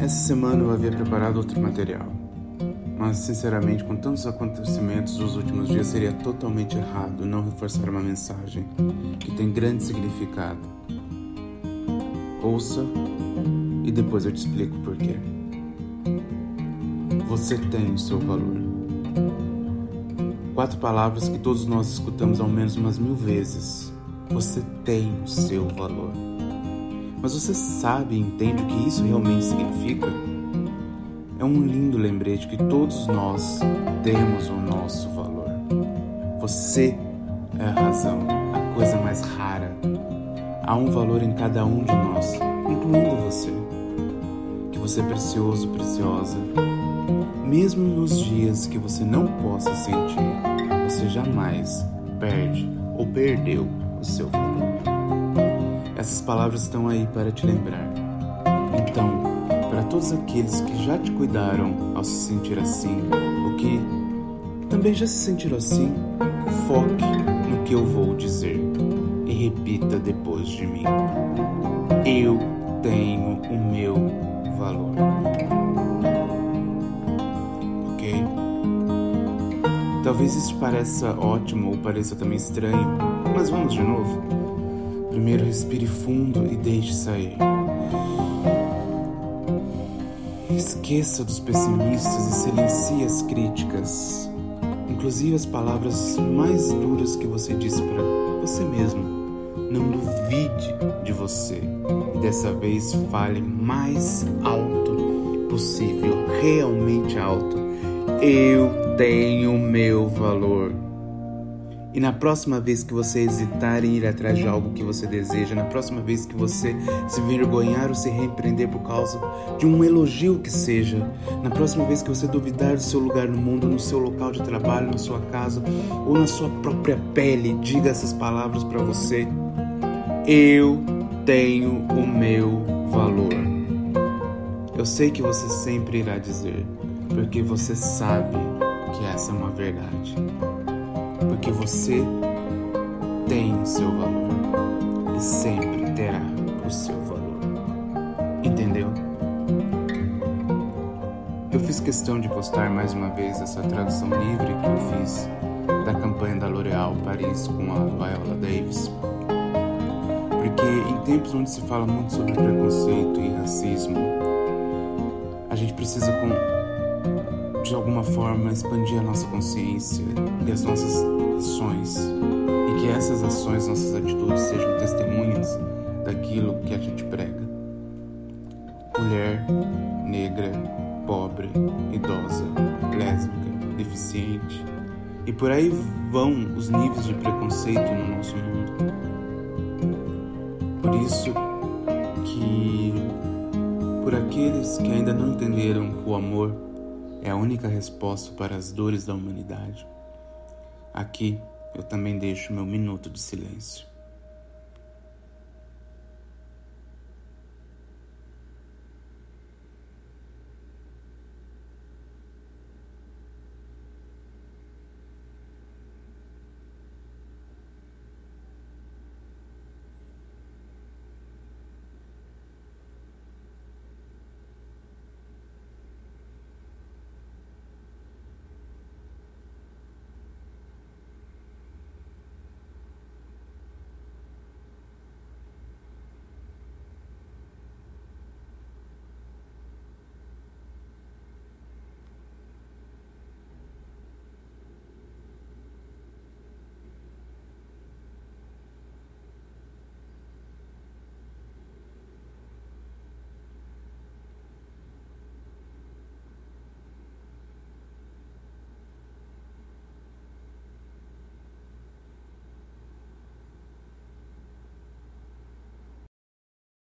Essa semana eu havia preparado outro material, mas sinceramente, com tantos acontecimentos dos últimos dias, seria totalmente errado não reforçar uma mensagem que tem grande significado. Ouça e depois eu te explico por quê. Você tem o seu valor. Quatro palavras que todos nós escutamos ao menos umas mil vezes. Você tem o seu valor. Mas você sabe e entende o que isso realmente significa? É um lindo lembrete que todos nós temos o nosso valor. Você é a razão, a coisa mais rara. Há um valor em cada um de nós, incluindo você. Que você é precioso, preciosa. Mesmo nos dias que você não possa sentir, você jamais perde ou perdeu o seu valor. Essas palavras estão aí para te lembrar. Então, para todos aqueles que já te cuidaram ao se sentir assim, ou que também já se sentiram assim, foque no que eu vou dizer e repita depois de mim. Eu tenho o meu valor. Ok? Talvez isso pareça ótimo ou pareça também estranho, mas vamos de novo. Primeiro respire fundo e deixe sair. Esqueça dos pessimistas e silencie as críticas, inclusive as palavras mais duras que você disse para você mesmo. Não duvide de você e dessa vez fale mais alto possível, realmente alto. Eu tenho meu valor. E na próxima vez que você hesitar em ir atrás de algo que você deseja, na próxima vez que você se vergonhar ou se repreender por causa de um elogio que seja, na próxima vez que você duvidar do seu lugar no mundo, no seu local de trabalho, na sua casa ou na sua própria pele, diga essas palavras para você. Eu tenho o meu valor. Eu sei que você sempre irá dizer, porque você sabe que essa é uma verdade porque você tem o seu valor e sempre terá o seu valor. Entendeu? Eu fiz questão de postar mais uma vez essa tradução livre que eu fiz da campanha da L'Oréal Paris com a Viola Davis. Porque em tempos onde se fala muito sobre preconceito e racismo, a gente precisa com de alguma forma expandir a nossa consciência e as nossas ações, e que essas ações, nossas atitudes sejam testemunhas daquilo que a gente prega. Mulher, negra, pobre, idosa, lésbica, deficiente, e por aí vão os níveis de preconceito no nosso mundo. Por isso que por aqueles que ainda não entenderam o amor é a única resposta para as dores da humanidade. Aqui eu também deixo meu minuto de silêncio.